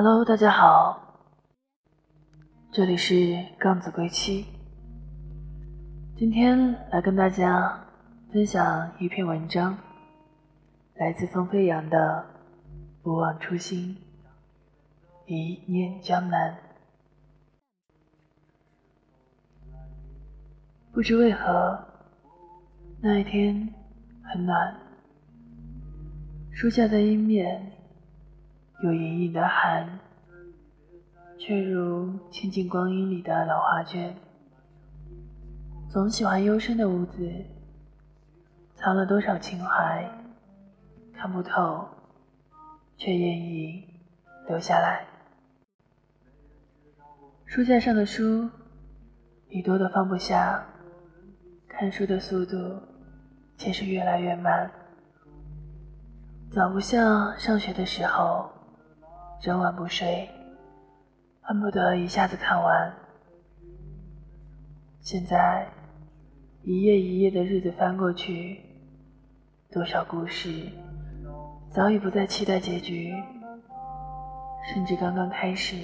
Hello，大家好，这里是杠子归期。今天来跟大家分享一篇文章，来自风飞扬的《不忘初心，一念江南》。不知为何，那一天很暖，书架的阴面有隐隐的寒，却如千金光阴里的老画卷。总喜欢幽深的屋子，藏了多少情怀，看不透，却愿意留下来。书架上的书已多得放不下，看书的速度却是越来越慢，早不像上学的时候，整晚不睡，恨不得一下子看完。现在。一页一页的日子翻过去，多少故事早已不再期待结局，甚至刚刚开始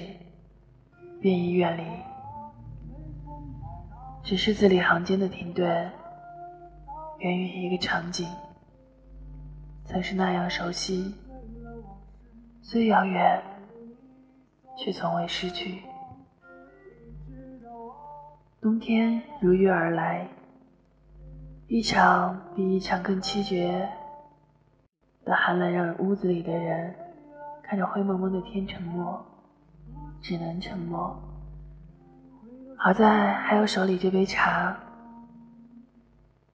便已远离。只是字里行间的停顿，源于一个场景，曾是那样熟悉，虽遥远，却从未失去。冬天如约而来。一场比一场更凄绝的寒冷，让屋子里的人看着灰蒙蒙的天沉默，只能沉默。好在还有手里这杯茶，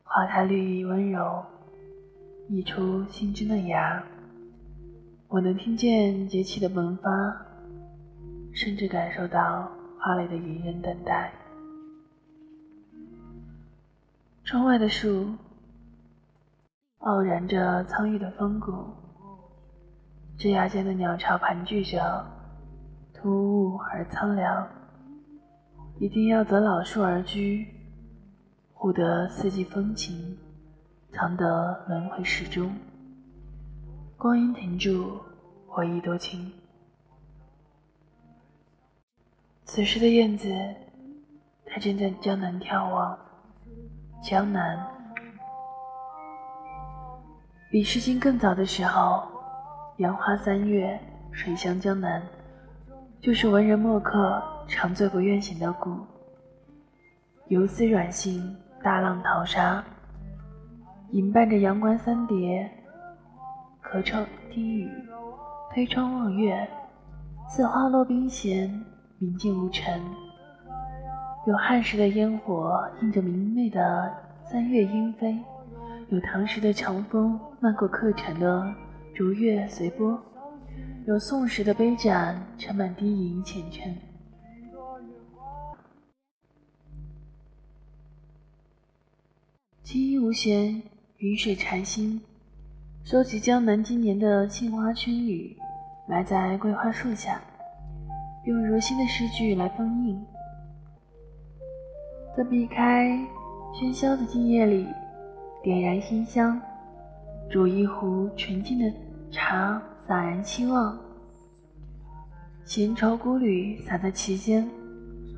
花开绿意温柔，溢出心之嫩芽。我能听见节气的萌发，甚至感受到花蕾的隐忍等待。窗外的树傲然着苍郁的风骨，枝桠间的鸟巢盘踞着，突兀而苍凉。一定要择老树而居，护得四季风情，藏得轮回始终。光阴停住，回忆多情。此时的燕子，它正在江南眺望。江南，比《诗经》更早的时候，杨花三月，水乡江南，就是文人墨客长醉不愿醒的谷。游丝软性，大浪淘沙，吟伴着阳关三叠，咳窗听雨，推窗望月，似花落冰弦，明镜无尘。有汉时的烟火映着明媚的三月莺飞，有唐时的长风漫过客船的逐月随波，有宋时的杯盏盛满低吟浅斟。青衣无弦，云水禅心，收集江南今年的杏花春雨，埋在桂花树下，用如新的诗句来封印。在避开喧嚣的静夜里，点燃馨香，煮一壶纯净的茶，洒然期望。闲愁孤旅洒在其间，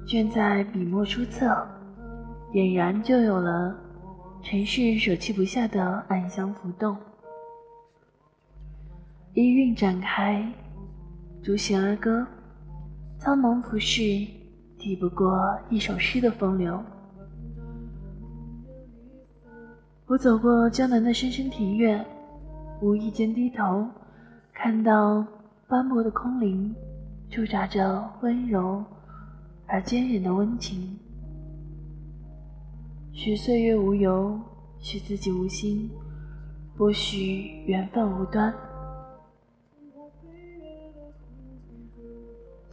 卷在笔墨书册，俨然就有了尘世舍弃不下的暗香浮动。一韵展开，竹弦而歌，苍茫浮世。抵不过一首诗的风流。我走过江南的深深庭院，无意间低头，看到斑驳的空灵，驻扎着温柔而坚韧的温情。许岁月无由，许自己无心，不许缘分无端。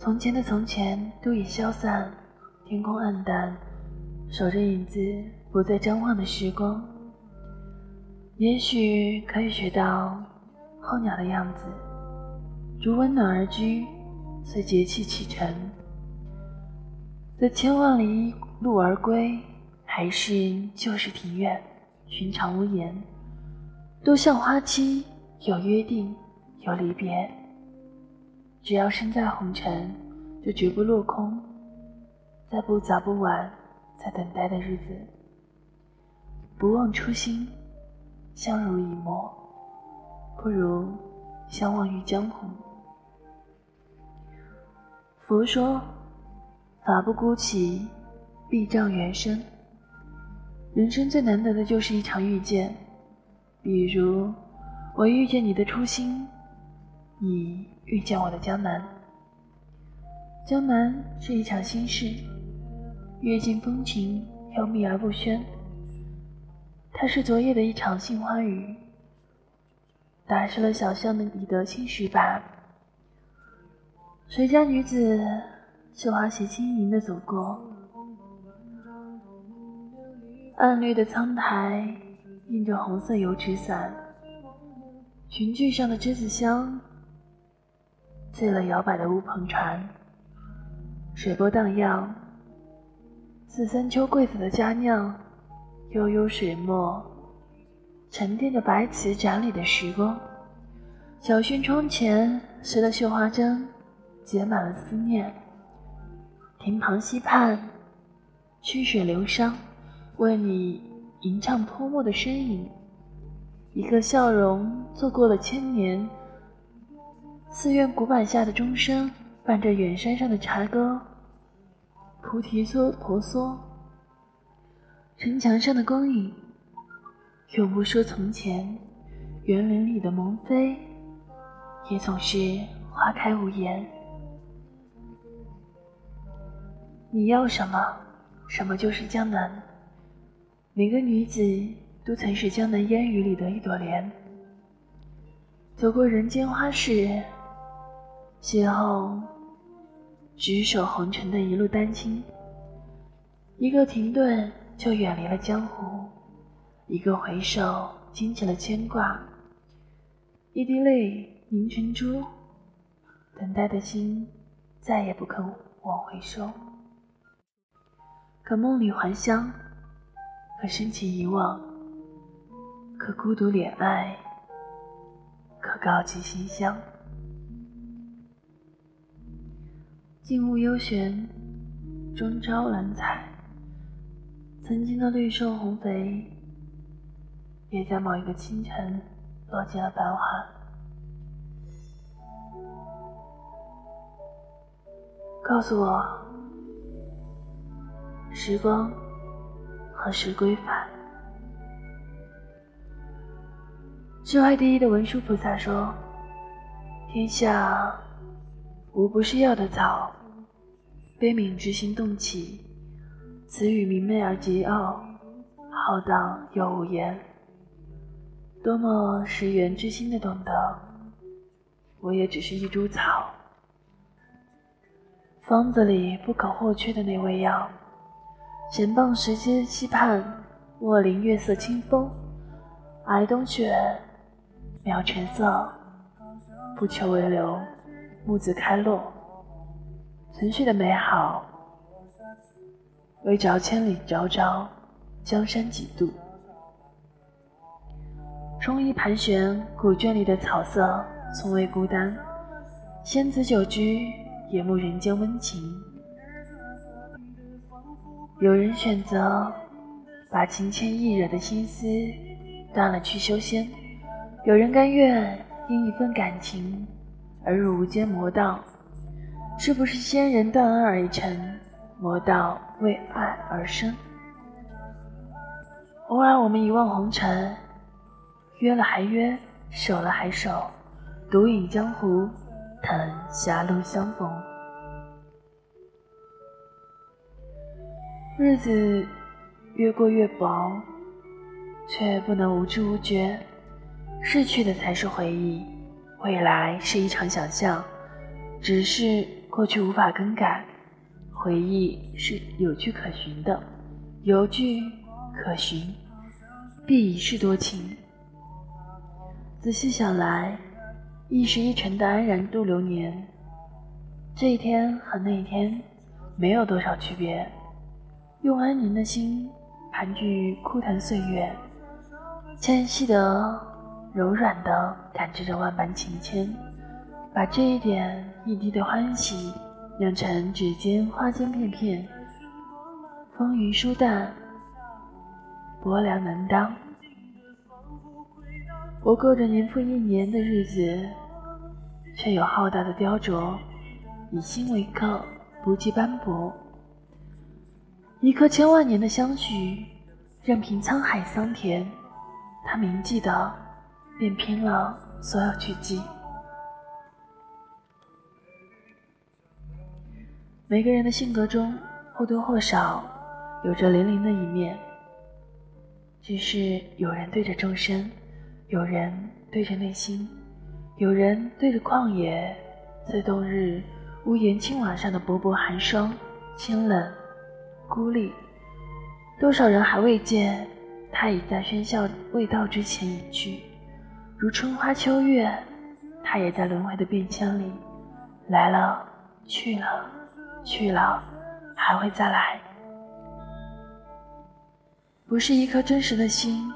从前的从前都已消散，天空暗淡，守着影子不再张望的时光。也许可以学到候鸟的样子，逐温暖而居，随节气启程。择千万里路而归，还是旧时庭院，寻常屋檐，都像花期，有约定，有离别。只要身在红尘，就绝不落空。在不早不晚，在等待的日子，不忘初心，相濡以沫，不如相忘于江湖。佛说：“法不孤起，必障缘生。”人生最难得的就是一场遇见，比如我遇见你的初心。你遇见我的江南，江南是一场心事，阅尽风情，又秘而不宣。它是昨夜的一场杏花雨，打湿了小巷里的青石板。谁家女子绣花鞋轻盈的走过，暗绿的苍苔映着红色油纸伞，裙裾上的栀子香。醉了摇摆的乌篷船，水波荡漾，似三秋桂子的佳酿，悠悠水墨，沉淀着白瓷盏里的时光。小轩窗前拾的绣花针，结满了思念。亭旁溪畔，曲水流觞，为你吟唱泼墨的身影。一个笑容，错过了千年。寺院古板下的钟声，伴着远山上的茶歌。菩提娑婆娑，城墙上的光影，永不说从前。园林里的萌妃，也总是花开无言。你要什么，什么就是江南。每个女子都曾是江南烟雨里的一朵莲，走过人间花事。邂逅，执手红尘的一路丹青，一个停顿就远离了江湖，一个回首惊起了牵挂，一滴泪凝成珠，等待的心再也不肯往回收。可梦里还乡，可深情遗忘，可孤独恋爱，可告寄馨香。静物幽玄，终朝兰彩。曾经的绿瘦红肥，也在某一个清晨落尽了繁华。告诉我，时光何时归返？智慧第一的文殊菩萨说：“天下无不是药的草。”悲悯之心动起，词语明媚而桀骜，浩荡又无言。多么识缘之心的懂得，我也只是一株草，方子里不可或缺的那味药。闲傍时间溪畔，卧临月色清风，挨冬雪，描晨色，不求为留，木子开落。存续的美好，为着千里昭昭，江山几度。冲衣盘旋，古卷里的草色从未孤单。仙子久居，也慕人间温情。有人选择把情牵意惹的心思断了去修仙，有人甘愿因一份感情而入无间魔道。是不是仙人断恩而成，魔道为爱而生？偶尔我们一望红尘，约了还约，守了还守，独饮江湖，叹狭路相逢。日子越过越薄，却不能无知无觉。逝去的才是回忆，未来是一场想象，只是。过去无法更改，回忆是有据可循的，有据可循，必一世多情。仔细想来，一时一尘的安然度流年，这一天和那一天没有多少区别。用安宁的心盘踞枯藤岁月，纤细的、柔软的感知着万般情牵。把这一点一滴的欢喜酿成指尖花间片片，风云舒淡，薄凉难当。我过着年复一年的日子，却有浩大的雕琢，以心为客，不计斑驳。一颗千万年的相许，任凭沧海桑田，他铭记的便拼了所有去记。每个人的性格中或多或少有着零零的一面，只是有人对着众生，有人对着内心，有人对着旷野，在冬日屋檐青瓦上的薄薄寒霜，清冷孤立。多少人还未见，他已在喧嚣未到之前隐去；如春花秋月，他也在轮回的变迁里来了去了。去了，还会再来。不是一颗真实的心，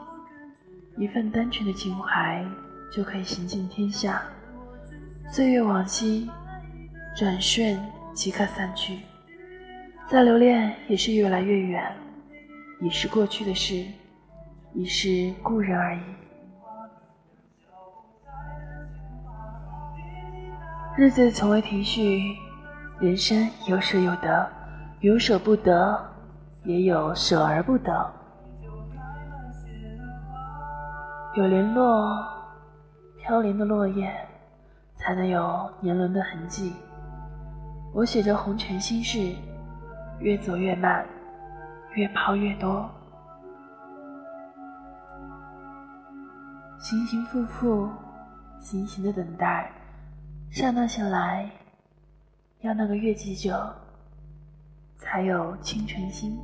一份单纯的情怀，就可以行尽天下。岁月往昔，转瞬即刻散去。再留恋，也是越来越远，已是过去的事，已是故人而已。日子从未停息。人生有舍有得，有舍不得，也有舍而不得。有零落，飘零的落叶，才能有年轮的痕迹。我写着红尘心事，越走越慢，越抛越多，行行复复，行行的等待，刹那醒来。要那个月季酒，才有清晨心。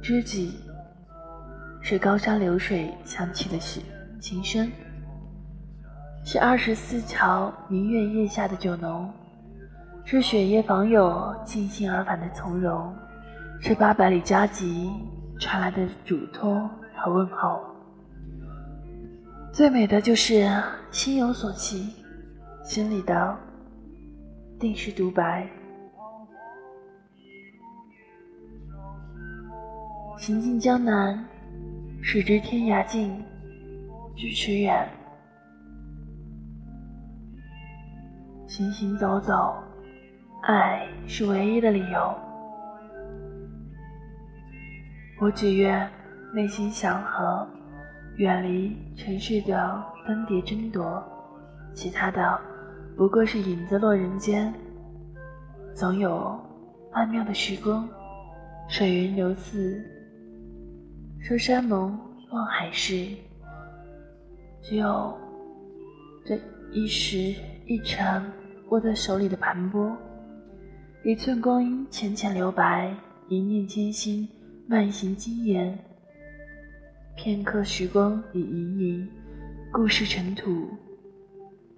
知己是高山流水响起的琴琴声，是二十四桥明月夜下的酒浓，是雪夜访友尽兴而返的从容，是八百里加急传来的嘱托和问候。最美的就是心有所寄。心里的定是独白。行进江南，始知天涯近，咫尺远。行行走走，爱是唯一的理由。我只愿内心祥和，远离尘世的分叠争夺，其他的。不过是影子落人间，总有曼妙的时光，水云流似，说山盟望海誓。只有这一时一尘握在手里的盘剥，一寸光阴浅浅留白，一念艰辛慢行经言。片刻时光已盈盈，故事尘土。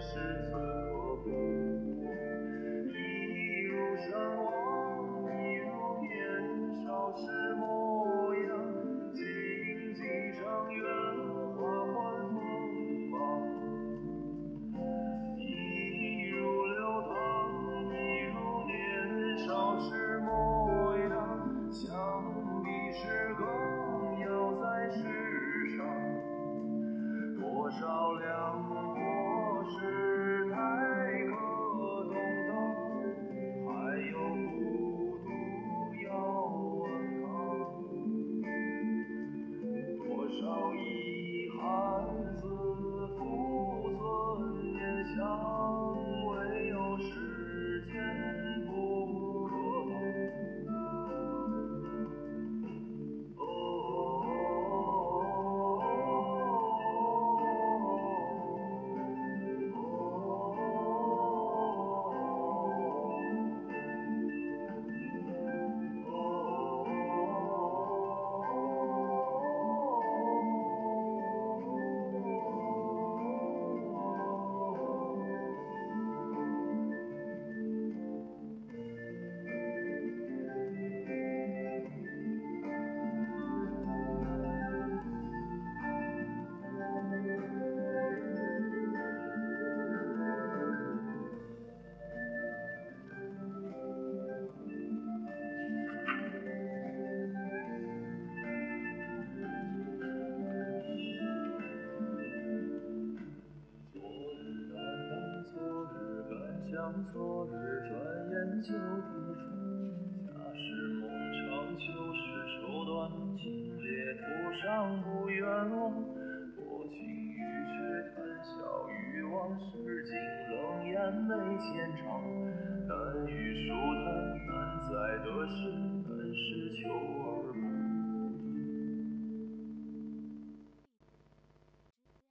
是少一汉子。想昨日转眼就抵处。假使梦长秋时愁短，情烈途上不远望。多情于却谈笑于往事，尽冷眼眉间长。难与疏谈，难再得失。难是求而